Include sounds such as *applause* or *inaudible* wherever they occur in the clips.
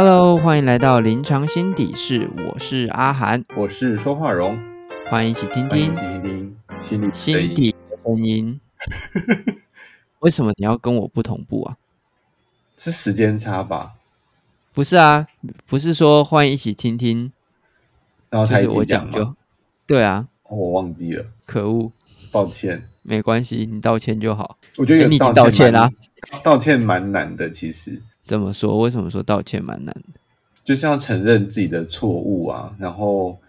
Hello，欢迎来到临床心底室，我是阿涵，我是说话荣，欢迎一起听听一起听听心里心底的声音。*laughs* 为什么你要跟我不同步啊？是时间差吧？不是啊，不是说欢迎一起听听，然后他一就是我起讲就对啊，哦我忘记了，可恶，抱歉。没关系，你道歉就好。我觉得有诶你已经道歉蛮啦道歉蛮难的，其实怎么说？为什么说道歉蛮难的？就是要承认自己的错误啊，然后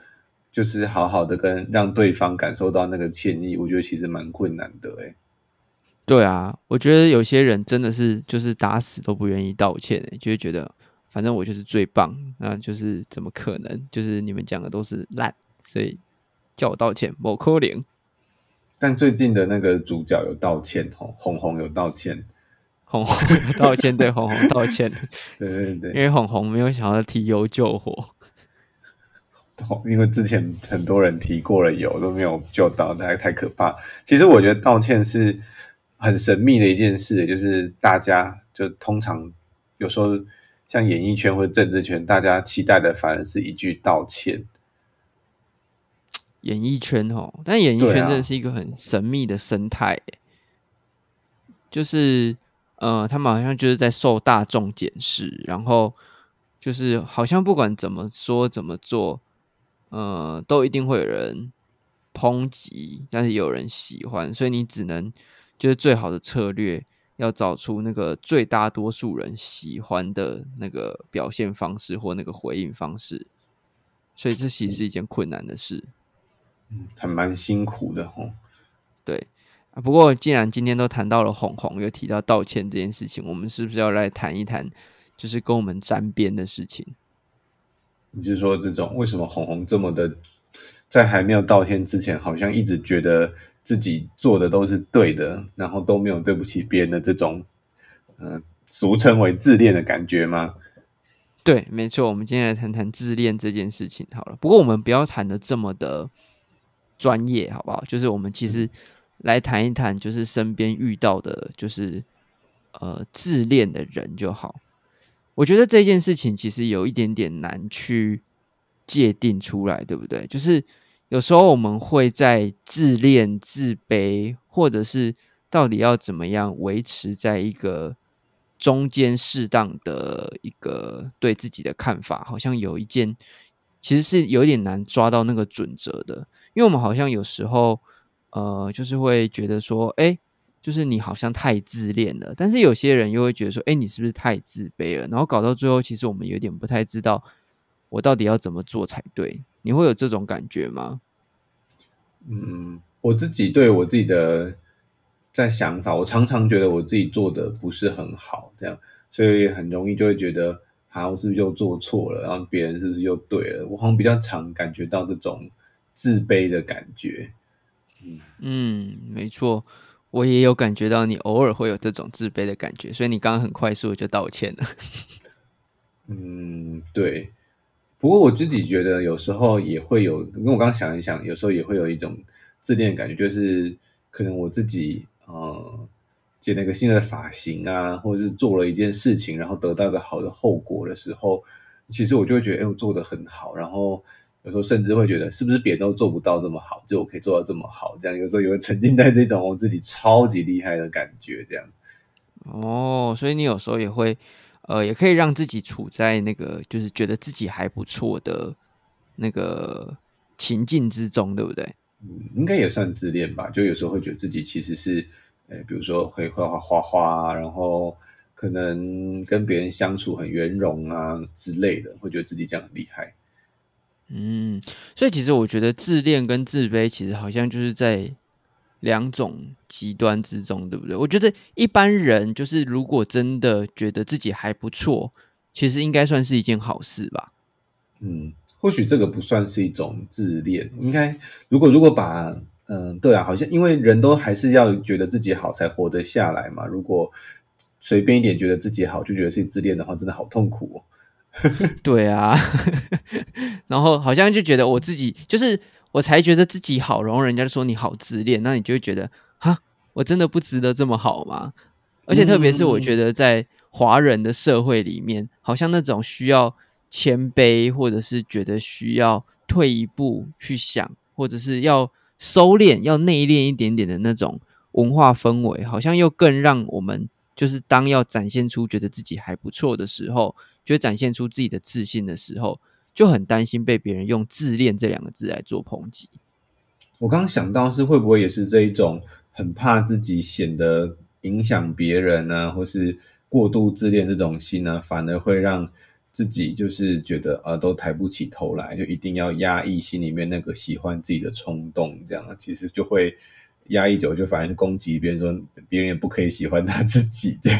就是好好的跟让对方感受到那个歉意，我觉得其实蛮困难的哎、对啊，我觉得有些人真的是就是打死都不愿意道歉、欸，就会觉得反正我就是最棒，那就是怎么可能？就是你们讲的都是烂，所以叫我道歉，某可能。但最近的那个主角有道歉，红红红有道歉，红红道歉，对红红道歉，对对对因为红红没有想要提油救火。哦因为之前很多人提过了油都没有救到，太太可怕。其实我觉得道歉是很神秘的一件事，就是大家就通常有时候像演艺圈或者政治圈，大家期待的反而是一句道歉。演艺圈哦，但演艺圈真的是一个很神秘的生态欸，就是呃，他们好像就是在受大众检视，然后就是好像不管怎么说怎么做，呃，都一定会有人抨击，但是也有人喜欢，所以你只能就是最好的策略，要找出那个最大多数人喜欢的那个表现方式或那个回应方式，所以这其实是一件困难的事。还蛮辛苦的吼。对啊，不过既然今天都谈到了红红，又提到道歉这件事情，我们是不是要来谈一谈，就是跟我们沾边的事情？你是说这种为什么红红这么的，在还没有道歉之前，好像一直觉得自己做的都是对的，然后都没有对不起别人的这种，呃，俗称为自恋的感觉吗？对，没错，我们今天来谈谈自恋这件事情好了。不过我们不要谈的这么的专业，好不好？就是我们其实来谈一谈，就是身边遇到的，就是呃自恋的人就好。我觉得这件事情其实有一点点难去界定出来，对不对？就是有时候我们会在自恋、自卑，或者是到底要怎么样维持在一个中间适当的一个对自己的看法，好像有一件其实是有点难抓到那个准则的，因为我们好像有时候呃，就是会觉得说，哎，就是你好像太自恋了，但是有些人又会觉得说，哎，你是不是太自卑了？然后搞到最后，其实我们有点不太知道我到底要怎么做才对。你会有这种感觉吗？嗯，我自己对我自己的在想法，我常常觉得我自己做的不是很好，这样，所以很容易就会觉得，啊，我是不是又做错了？然后别人是不是又对了？我好像比较常感觉到这种自卑的感觉。嗯，没错，我也有感觉到你偶尔会有这种自卑的感觉，所以你刚刚很快速的就道歉了。嗯，对。不过我自己觉得有时候也会有，因为我刚刚想一想，有时候也会有一种自恋感觉，就是可能我自己呃剪了一个新的发型啊，或者是做了一件事情，然后得到一个好的后果的时候，其实我就会觉得，哎，我做的很好，然后有时候甚至会觉得，是不是别人都做不到这么好，就我可以做到这么好？这样有时候也会沉浸在这种我自己超级厉害的感觉，这样。哦，所以你有时候也会，呃，也可以让自己处在那个就是觉得自己还不错的那个情境之中，对不对？嗯，应该也算自恋吧。就有时候会觉得自己其实是，呃，比如说会画画画画啊，然后可能跟别人相处很圆融啊之类的，会觉得自己这样很厉害。嗯，所以其实我觉得自恋跟自卑其实好像就是在两种极端之中，对不对？我觉得一般人就是如果真的觉得自己还不错，其实应该算是一件好事吧。嗯，或许这个不算是一种自恋，应该如果如果把嗯，对啊，好像因为人都还是要觉得自己好才活得下来嘛。如果随便一点觉得自己好就觉得是自恋的话，真的好痛苦哦。*laughs* 对啊，*laughs* 然后好像就觉得我自己就是我才觉得自己好，然后人家说你好自恋，那你就会觉得哈，我真的不值得这么好吗？而且特别是我觉得在华人的社会里面，好好像那种需要谦卑，或者是觉得需要退一步去想，或者是要收敛、要内敛一点点的那种文化氛围，好像又更让我们就是当要展现出觉得自己还不错的时候，觉得展现出自己的自信的时候，就很担心被别人用自恋这两个字来做抨击。我刚刚想到是会不会也是这一种很怕自己显得影响别人呢，或是过度自恋这种心呢，反而会让自己就是觉得呃都抬不起头来，就一定要压抑心里面那个喜欢自己的冲动，这样其实就会压抑久，就反而攻击别人，说别人也不可以喜欢他自己这样。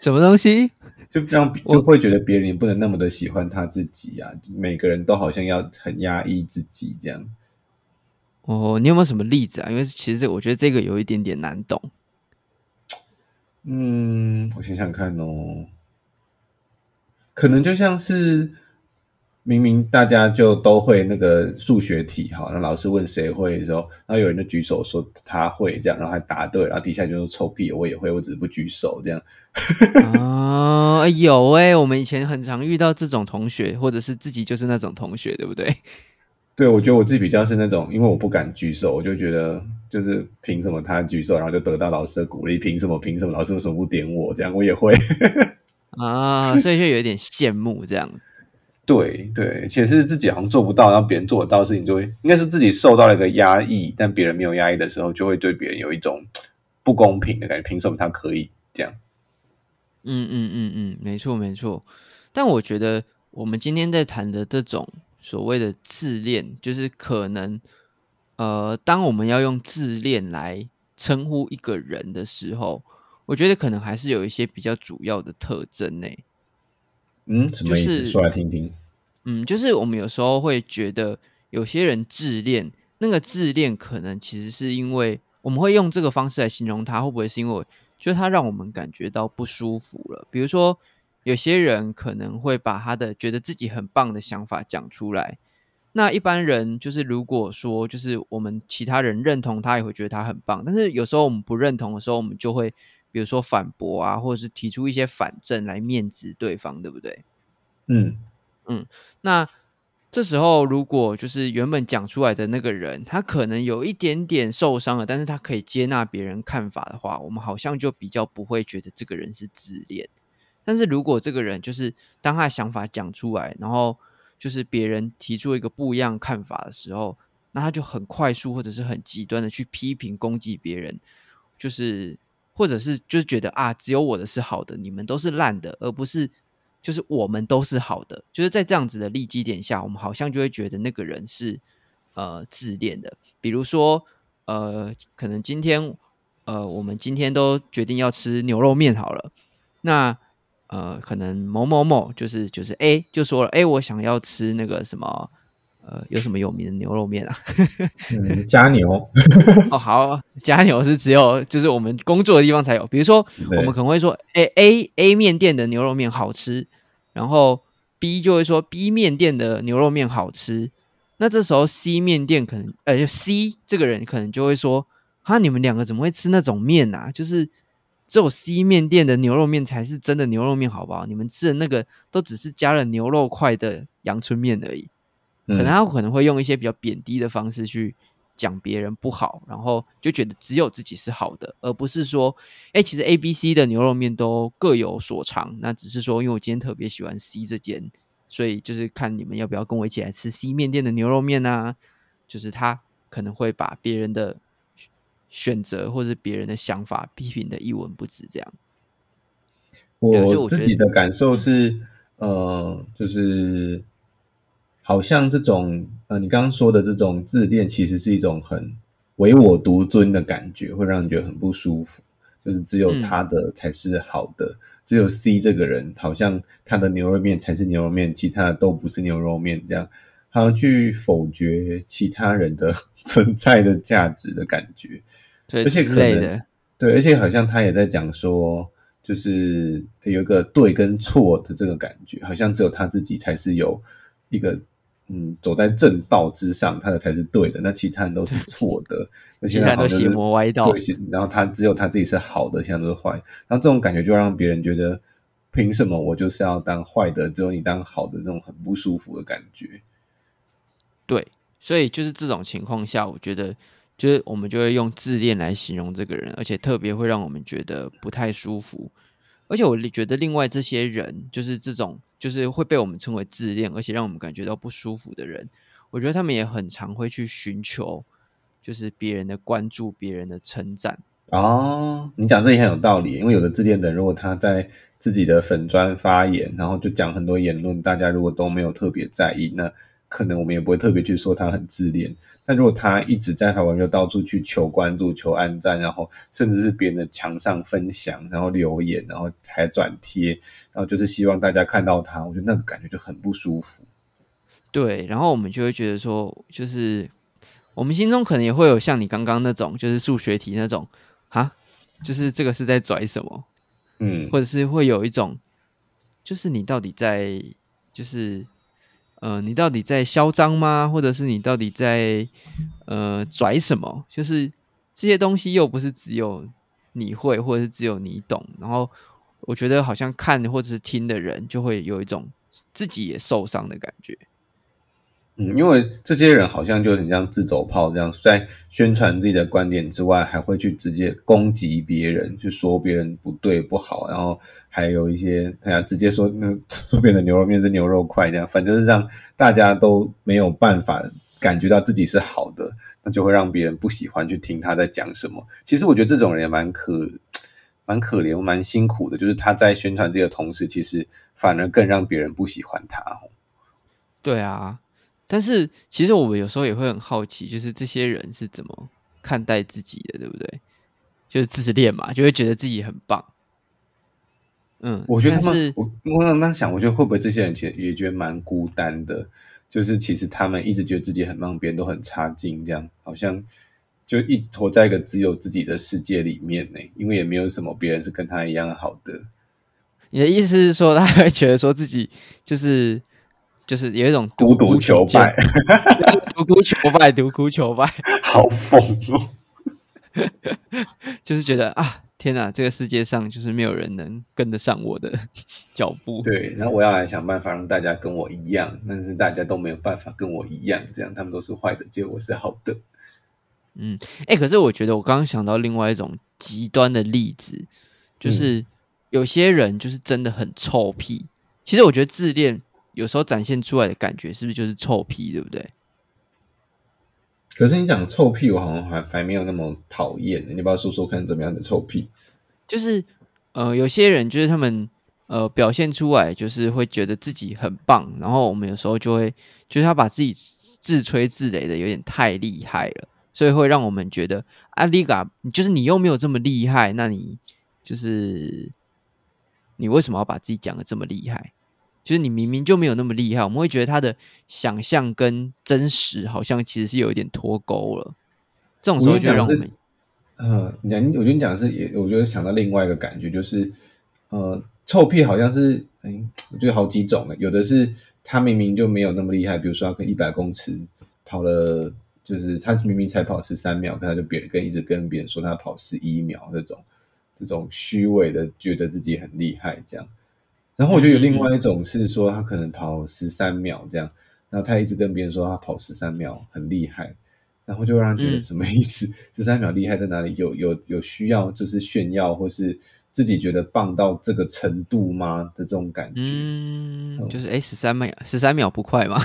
什么东西？就让就会觉得别人也不能那么的喜欢他自己啊，每个人都好像要很压抑自己这样。哦，你有没有什么例子啊？因为其实我觉得这个有一点点难懂。嗯，我想想看哦，可能就像是明明大家就都会那个数学题哈，那老师问谁会的时候，然后有人就举手说他会这样，然后还答对，然后底下就说臭屁，我也会，我只是不举手这样。啊，有哎，我们以前很常遇到这种同学，或者是自己就是那种同学，对不对？对，我觉得我自己比较是那种，因为我不敢举手，我就觉得就是凭什么他举手，然后就得到老师的鼓励？凭什么？凭什么老师为什么不点我？这样我也会 *laughs* 啊，所以就有一点羡慕这样。对对，且是自己好像做不到，然后别人做得到的事情，就会应该是自己受到了一个压抑，但别人没有压抑的时候，就会对别人有一种不公平的感觉。凭什么他可以这样？嗯嗯嗯嗯，没错没错。但我觉得我们今天在谈的这种。所谓的自恋，就是可能，呃，当我们要用自恋来称呼一个人的时候，我觉得可能还是有一些比较主要的特征呢。嗯，什么意思？说来听听。嗯，就是我们有时候会觉得有些人自恋，那个自恋可能其实是因为我们会用这个方式来形容他，会不会是因为就他让我们感觉到不舒服了？比如说。有些人可能会把他的觉得自己很棒的想法讲出来，那一般人就是如果说就是我们其他人认同他，也会觉得他很棒。但是有时候我们不认同的时候，我们就会比如说反驳啊，或者是提出一些反证来面质对方，对不对？嗯嗯。那这时候如果就是原本讲出来的那个人，他可能有一点点受伤了，但是他可以接纳别人看法的话，我们好像就比较不会觉得这个人是自恋。但是如果这个人就是当他的想法讲出来，然后就是别人提出一个不一样看法的时候，那他就很快速或者是很极端的去批评攻击别人，就是或者是就是觉得啊，只有我的是好的，你们都是烂的，而不是就是我们都是好的。就是在这样子的利基点下，我们好像就会觉得那个人是呃自恋的。比如说呃，可能今天呃，我们今天都决定要吃牛肉面好了，那。呃，可能某某某就是就是 A 就说了，哎，我想要吃那个什么，呃，有什么有名的牛肉面啊？*laughs* 嗯，加牛。*laughs* 哦，好，加牛是只有就是我们工作的地方才有。比如说，我们可能会说，哎，A A 面店的牛肉面好吃，然后 B 就会说 B 面店的牛肉面好吃。那这时候 C 面店可能，呃，C 这个人可能就会说，哈，你们两个怎么会吃那种面啊？就是。只有 C 面店的牛肉面才是真的牛肉面，好不好？你们吃的那个都只是加了牛肉块的阳春面而已。可能他可能会用一些比较贬低的方式去讲别人不好，然后就觉得只有自己是好的，而不是说，哎，其实 A、B、C 的牛肉面都各有所长。那只是说，因为我今天特别喜欢 C 这间，所以就是看你们要不要跟我一起来吃 C 面店的牛肉面啊？就是他可能会把别人的。选择或者别人的想法批评的一文不值，这样。我自己的感受是，呃，就是好像这种呃，你刚刚说的这种自恋，其实是一种很唯我独尊的感觉，会让人觉得很不舒服。就是只有他的才是好的，只有 C 这个人，好像他的牛肉面才是牛肉面，其他的都不是牛肉面，这样好像去否决其他人的存在的价值的感觉。而且可能对，而且好像他也在讲说，就是有一个对跟错的这个感觉，好像只有他自己才是有一个嗯走在正道之上，他的才是对的，那其他人都是错的，*laughs* 那其他人都邪魔歪道。对，然后他只有他自己是好的，其他都是坏。然后这种感觉就让别人觉得凭什么我就是要当坏的，只有你当好的那种很不舒服的感觉。对，所以就是这种情况下，我觉得就是我们就会用自恋来形容这个人，而且特别会让我们觉得不太舒服。而且我觉得另外这些人，就是这种就是会被我们称为自恋，而且让我们感觉到不舒服的人，我觉得他们也很常会去寻求就是别人的关注、别人的称赞。哦，你讲这也很有道理，因为有的自恋的人，如果他在自己的粉砖发言，然后就讲很多言论，大家如果都没有特别在意，那。可能我们也不会特别去说他很自恋，但如果他一直在台湾，就到处去求关注、求按赞，然后甚至是别人的墙上分享，然后留言，然后还转贴，然后就是希望大家看到他，我觉得那个感觉就很不舒服。对，然后我们就会觉得说，就是我们心中可能也会有像你刚刚那种，就是数学题那种啊，就是这个是在拽什么？嗯，或者是会有一种，就是你到底在就是。呃，你到底在嚣张吗？或者是你到底在呃拽什么？就是这些东西又不是只有你会，或者是只有你懂。然后我觉得好像看或者是听的人，就会有一种自己也受伤的感觉。嗯，因为这些人好像就很像自走炮这样，在宣传自己的观点之外，还会去直接攻击别人，去说别人不对不好，然后还有一些哎呀，直接说那 *laughs* 说别人的牛肉面是牛肉块这样，反正是让大家都没有办法感觉到自己是好的，那就会让别人不喜欢去听他在讲什么。其实我觉得这种人也蛮可蛮可怜，蛮辛苦的，就是他在宣传这个同时，其实反而更让别人不喜欢他。对啊。但是其实我们有时候也会很好奇，就是这些人是怎么看待自己的，对不对？就是自恋嘛，就会觉得自己很棒。嗯，我觉得他们，我我刚刚想，我觉得会不会这些人其实也觉得蛮孤单的？就是其实他们一直觉得自己很棒，别人都很差劲，这样好像就一活在一个只有自己的世界里面呢。因为也没有什么别人是跟他一样好的。你的意思是说，他会觉得说自己就是？就是有一种孤独求败，*laughs* 独孤求败，独孤求败，*laughs* 好疯哦！*laughs* 就是觉得啊，天哪，这个世界上就是没有人能跟得上我的脚步。对，然后我要来想办法让大家跟我一样，但是大家都没有办法跟我一样，这样他们都是坏的，结果我是好的。嗯，哎，可是我觉得我刚刚想到另外一种极端的例子，就是有些人就是真的很臭屁。其实我觉得自恋。有时候展现出来的感觉是不是就是臭屁，对不对？可是你讲臭屁，我好像还还没有那么讨厌。你不要说说看怎么样的臭屁？就是呃，有些人就是他们呃表现出来，就是会觉得自己很棒，然后我们有时候就会就是他把自己自吹自擂的有点太厉害了，所以会让我们觉得阿丽嘎，就是你又没有这么厉害，那你就是你为什么要把自己讲的这么厉害？就是你明明就没有那么厉害，我们会觉得他的想象跟真实好像其实是有一点脱钩了。这种时候就让我们，呃，你我觉得你讲的是也，我觉得想到另外一个感觉，就是呃，臭屁好像是，哎，我觉得好几种有的是他明明就没有那么厉害，比如说他跟一百公尺跑了，就是他明明才跑十三秒，可他就别人跟一直跟别人说他跑十一秒，这种这种虚伪的觉得自己很厉害这样。然后我觉得有另外一种是说，他可能跑十三秒这样，然后他一直跟别人说他跑十三秒很厉害，然后就让人觉得什么意思？*laughs* 十三秒厉害在哪里？有有有需要就是炫耀或是自己觉得棒到这个程度吗？的这种感觉，嗯，就是哎，十三秒十三秒不快吗？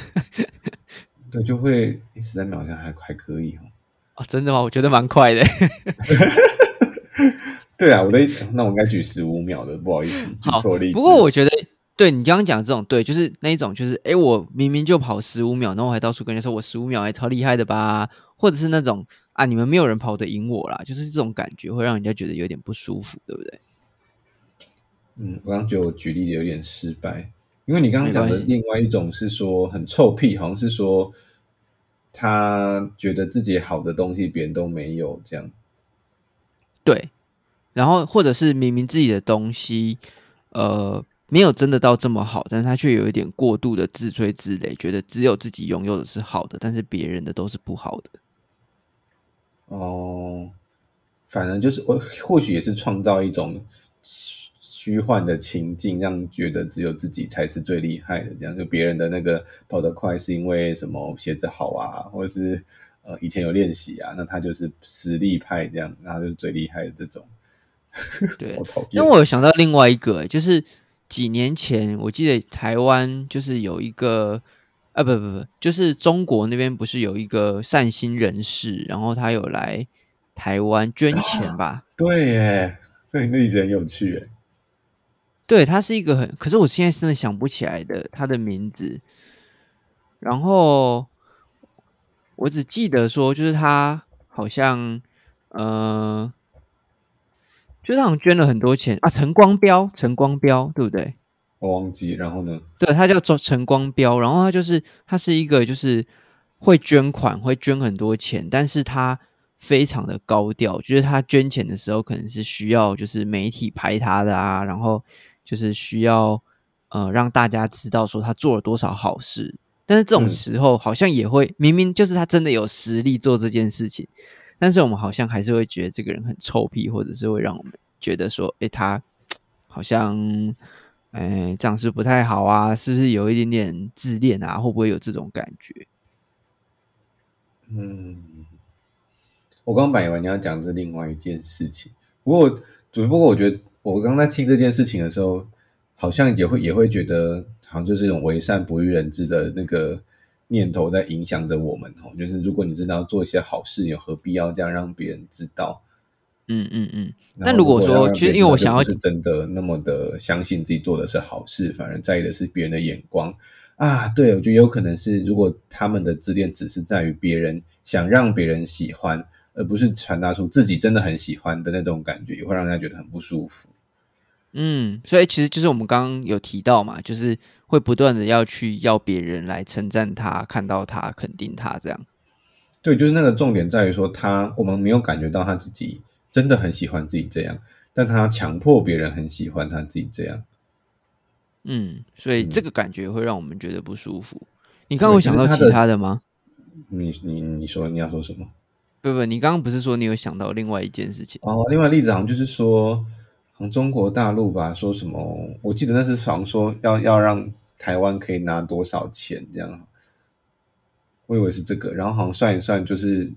*laughs* 对，就会十三秒好像还还可以哦。哦，真的吗？我觉得蛮快的。*laughs* 对啊，我的那我应该举十五秒的，不好意思，举错例。不过我觉得，对你刚刚讲这种，对，就是那一种，就是哎，我明明就跑十五秒，然后我还到处跟人家说我十五秒还超厉害的吧，或者是那种啊，你们没有人跑得赢我啦，就是这种感觉会让人家觉得有点不舒服，对不对？嗯，我刚觉得我举例的有点失败，因为你刚刚讲的另外一种是说很臭屁，好像是说他觉得自己好的东西别人都没有这样，对。然后，或者是明明自己的东西，呃，没有真的到这么好，但是他却有一点过度的自吹自擂，觉得只有自己拥有的是好的，但是别人的都是不好的。哦，反正就是我或许也是创造一种虚幻的情境，让觉得只有自己才是最厉害的。这样就别人的那个跑得快是因为什么鞋子好啊，或者是呃以前有练习啊，那他就是实力派这样，他就是最厉害的这种。*laughs* 对好讨厌。因为我有想到另外一个、就是几年前我记得台湾就是有一个啊，不不不，就是中国那边不是有一个善心人士，然后他有来台湾捐钱吧？对耶，这个例子很有趣耶。对，他是一个很，可是我现在真的想不起来的他的名字。然后我只记得说，就是他好像，呃，就是好像捐了很多钱啊，陈光标，陈光标，对不对？我忘记，然后呢？对，他叫做陈光标，然后他就是他是一个就是会捐款，会捐很多钱，但是他非常的高调，就是他捐钱的时候可能是需要就是媒体拍他的啊，然后就是需要呃让大家知道说他做了多少好事，但是这种嗯时候好像也会明明就是他真的有实力做这件事情，但是我们好像还是会觉得这个人很臭屁，或者是会让我们觉得说，诶，他好像。哎，这样是不太好啊，是不是有一点点自恋啊？会不会有这种感觉？嗯，我刚本以为你要讲的是另外一件事情，不过只不过我觉得我刚在听这件事情的时候，好像也会也会觉得，好像就是一种为善不欲人知的那个念头在影响着我们哦。就是如果你真的要做一些好事，有何必要这样让别人知道？嗯嗯嗯。然后但如果说其实因为我想要是真的那么的相信自己做的是好事，反而在意的是别人的眼光啊。对，我觉得有可能是，如果他们的自恋只是在于别人想让别人喜欢，而不是传达出自己真的很喜欢的那种感觉，也会让人家觉得很不舒服。嗯，所以其实就是我们刚刚有提到嘛，就是会不断的要去要别人来称赞他、看到他、肯定他这样。对，就是那个重点在于说他，我们没有感觉到他自己真的很喜欢自己这样，但他强迫别人很喜欢他自己这样。嗯，所以嗯这个感觉会让我们觉得不舒服。你刚刚有想到其他的他的吗？你你你说你要说什么？不不，你刚刚不是说你有想到另外一件事情？哦，另外例子好像就是说，好像中国大陆吧，说什么？我记得那是好像说要要让台湾可以拿多少钱这样，我以为是这个，然后好像算一算，就是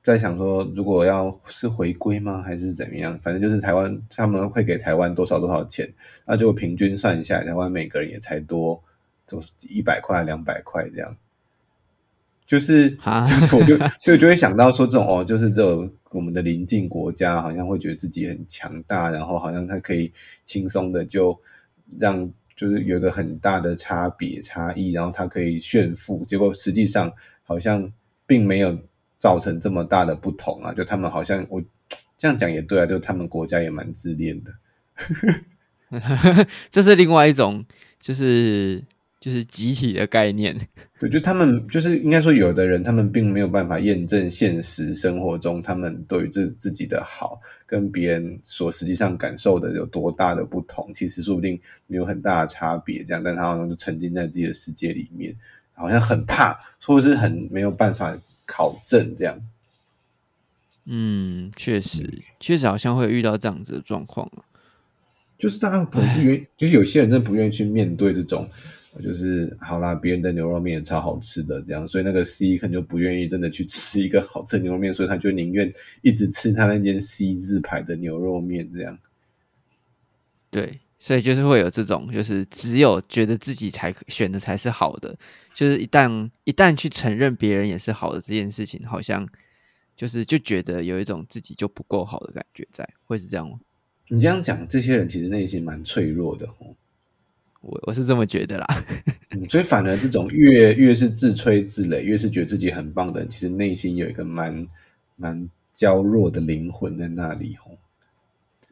在想说，如果要是回归吗，还是怎么样？反正就是台湾他们会给台湾多少多少钱，那就平均算一下，台湾每个人也才多都一百块、两百块这样。就是啊就是，我就 *laughs* 就就会想到说，这种哦，就是这种我们的邻近国家，好像会觉得自己很强大，然后好像他可以轻松的就让就是有一个很大的差别差异，然后他可以炫富，结果实际上好像并没有造成这么大的不同啊，就他们好像我这样讲也对啊，就他们国家也蛮自恋的，这是另外一种，就是就是集体的概念。*laughs* 对，就他们就是应该说，有的人他们并没有办法验证现实生活中他们对于自自己的好跟别人所实际上感受的有多大的不同，其实说不定没有很大的差别，这样，但他好像就沉浸在自己的世界里面，好像很怕，或者是很没有办法考证这样。嗯，确实，确实好像会遇到这样子的状况啊就是大家不不愿，就是有些人真的不愿意去面对这种，就是好啦，别人的牛肉面也超好吃的这样，所以那个 C 可能就不愿意真的去吃一个好吃的牛肉面，所以他就宁愿一直吃他那间 C 字牌的牛肉面这样。对，所以就是会有这种，就是只有觉得自己才选的才是好的，就是一旦一旦去承认别人也是好的这件事情，好像就是就觉得有一种自己就不够好的感觉在，会是这样吗？你这样讲，这些人其实内心蛮脆弱的哦。我我是这么觉得啦。*laughs* 嗯，所以反而这种越越是自吹自擂，越是觉得自己很棒的人，其实内心有一个蛮蛮娇弱的灵魂在那里哦。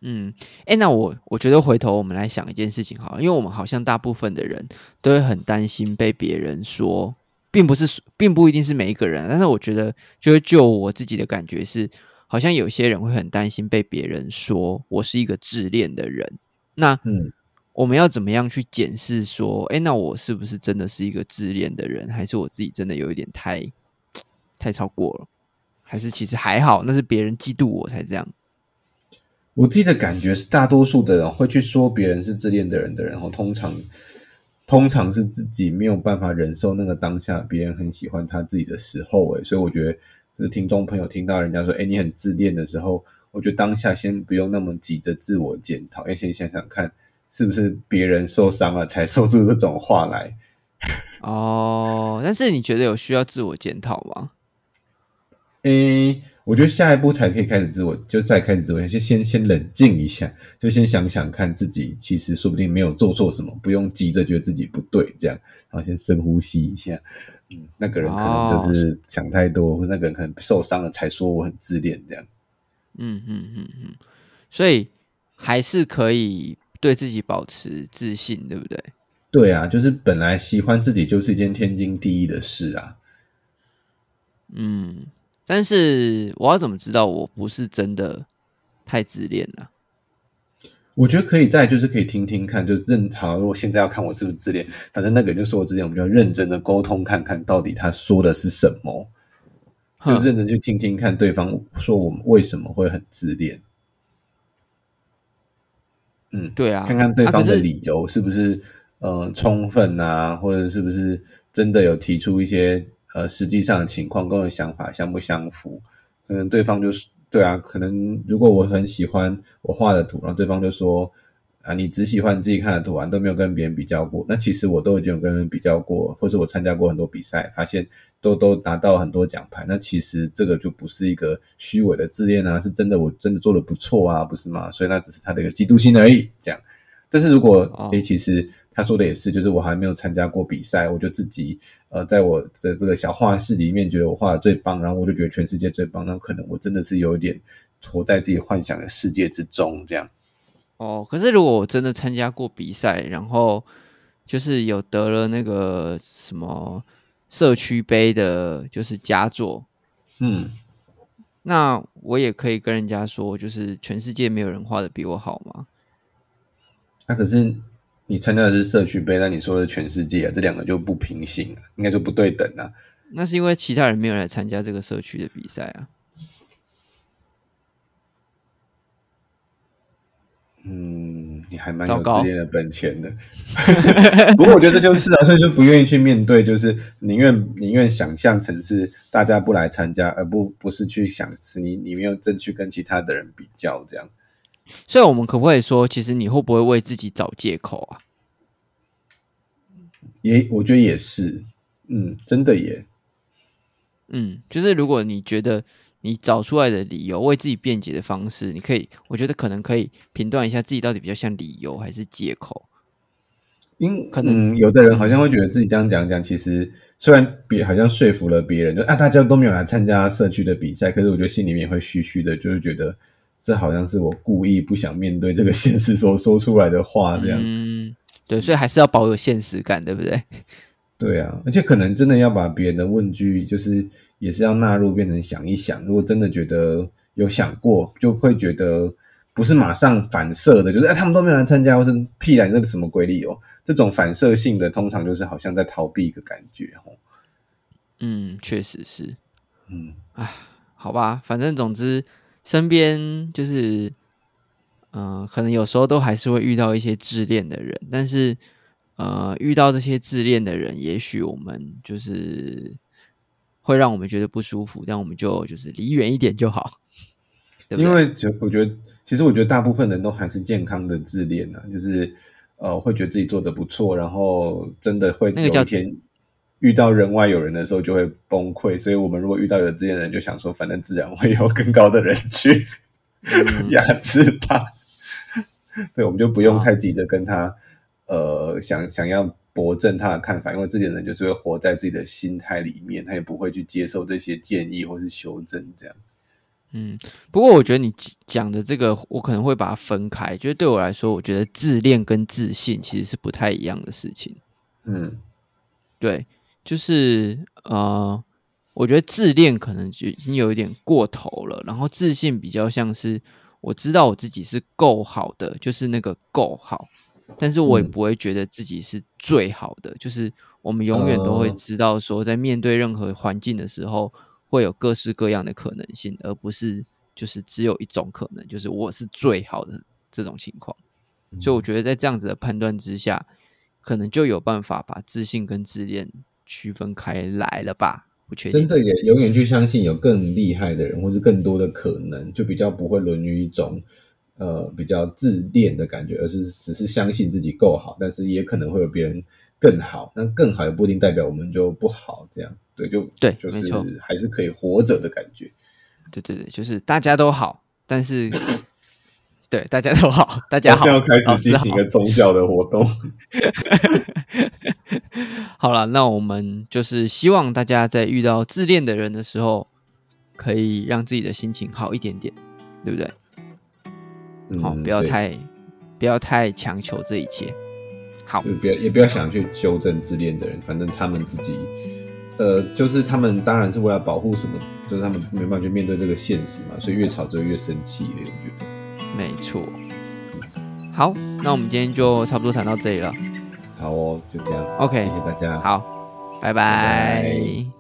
嗯，哎，那我我觉得回头我们来想一件事情好了，因为我们好像大部分的人都会很担心被别人说，并不是并不一定是每一个人，但是我觉得就是就我自己的感觉是，好像有些人会很担心被别人说我是一个自恋的人。那嗯，我们要怎么样去检视说，哎，那我是不是真的是一个自恋的人，还是我自己真的有一点太太超过了，还是其实还好，那是别人嫉妒我才这样？我自己的感觉是，大多数的人会去说别人是自恋的人的人，后通常通常是自己没有办法忍受那个当下别人很喜欢他自己的时候，哎，所以我觉得，就是听众朋友听到人家说，哎，你很自恋的时候，我觉得当下先不用那么急着自我检讨，要先想想看，是不是别人受伤了才说出这种话来。*laughs* 哦，但是你觉得有需要自我检讨吗？诶，我觉得下一步才可以开始自我，就再开始自我，先先先冷静一下，就先想想看自己其实说不定没有做错什么，不用急着觉得自己不对，这样，然后先深呼吸一下。嗯，那个人可能就是想太多，或那个人可能受伤了才说我很自恋这样。嗯嗯嗯嗯，所以还是可以对自己保持自信，对不对？对啊，就是本来喜欢自己就是一件天经地义的事啊。嗯。但是我要怎么知道我不是真的太自恋了？我觉得可以再就是可以听听看，就认好。如果现在要看我是不是自恋，反正那个人就说我自恋，我们就要认真的沟通看看到底他说的是什么，就认真去听听看对方说我们为什么会很自恋。嗯，对啊，看看对方的理由是不是呃充分啊，或者是不是真的有提出一些。呃，实际上的情况跟我的想法相不相符？可能对方就是对啊，可能如果我很喜欢我画的图，然后对方就说啊，你只喜欢自己看的图案，都没有跟别人比较过。那其实我都已经有跟人比较过，或者我参加过很多比赛，发现都都拿到很多奖牌。那其实这个就不是一个虚伪的自恋啊，是真的，我真的做的不错啊，不是吗？所以那只是他的一个嫉妒心而已。这样，但是如果诶，其实。他说的也是，就是我还没有参加过比赛，我就自己呃，在我的这个小画室里面，觉得我画的最棒，然后我就觉得全世界最棒。那可能我真的是有一点活在自己幻想的世界之中，这样。哦，可是如果我真的参加过比赛，然后就是有得了那个什么社区杯的，就是佳作，嗯，那我也可以跟人家说，就是全世界没有人画的比我好吗？那可是。你参加的是社区杯，那你说的全世界啊，这两个就不平行啊，应该说不对等啊。那是因为其他人没有来参加这个社区的比赛啊。嗯，你还蛮有自恋的本钱的。*laughs* 不过我觉得就是啊，*laughs* 所以就不愿意去面对，就是宁愿宁愿想象成是大家不来参加，而不不是去想是你你没有正去跟其他的人比较这样。所以，我们可不可以说，其实你会不会为自己找借口啊？也，我觉得也是。嗯，真的也。嗯，就是如果你觉得你找出来的理由为自己辩解的方式，你可以，我觉得可能可以评断一下自己到底比较像理由还是借口。因可能有的人好像会觉得自己这样讲讲，其实虽然别好像说服了别人，就啊大家都没有来参加社区的比赛，可是我觉得心里面会虚虚的，就是觉得。这好像是我故意不想面对这个现实所说出来的话，这样。嗯，对，所以还是要保有现实感，对不对？*laughs* 对啊，而且可能真的要把别人的问句，就是也是要纳入，变成想一想。如果真的觉得有想过，就会觉得不是马上反射的，就是哎，他们都没有来参加，或是屁来这个什么鬼理由？这种反射性的，通常就是好像在逃避一个感觉，哦。嗯，确实是。嗯，哎，好吧，反正总之。身边就是，嗯，可能有时候都还是会遇到一些自恋的人，但是，呃，遇到这些自恋的人，也许我们就是会让我们觉得不舒服，但我们就就是离远一点就好。*laughs* 因为就我觉得，其实我觉得大部分人都还是健康的自恋呢，就是呃，会觉得自己做的不错，然后真的会有一天。遇到人外有人的时候就会崩溃，所以我们如果遇到有自恋的人，就想说，反正自然会有更高的人去 *laughs* 压制他。*laughs* 对，我们就不用太急着跟他，呃，想想要驳正他的看法，因为这些人就是会活在自己的心态里面，他也不会去接受这些建议或是修正这样。嗯，不过我觉得你讲的这个，我可能会把它分开，就是对我来说，我觉得自恋跟自信其实是不太一样的事情。嗯，对。就是呃，我觉得自恋可能就已经有一点过头了，然后自信比较像是我知道我自己是够好的，就是那个够好，但是我也不会觉得自己是最好的。就是我们永远都会知道说，在面对任何环境的时候，会有各式各样的可能性，而不是就是只有一种可能，就是我是最好的这种情况。所以我觉得在这样子的判断之下，可能就有办法把自信跟自恋区分开来了吧？不确定。真的也永远去相信有更厉害的人，或是更多的可能，就比较不会沦于一种呃比较自恋的感觉，而是只是相信自己够好，但是也可能会有别人更好。那更好也不一定代表我们就不好，这样对就对，就是还是可以活着的感觉。对对对，就是大家都好，但是 *coughs* 对大家都好，大家好，好像要开始进行一个宗教的活动。*laughs* 好了，那我们就是希望大家在遇到自恋的人的时候，可以让自己的心情好一点点，对不对？嗯好、不要太不要太强求这一切。好，就不要也不要想去纠正自恋的人，反正他们自己，呃，就是他们当然是为了保护什么，就是他们没办法去面对这个现实嘛，所以越吵就越生气了，我觉得。没错。好，那我们今天就差不多谈到这里了。好哦，就这样。OK 谢谢大家。好，拜拜拜拜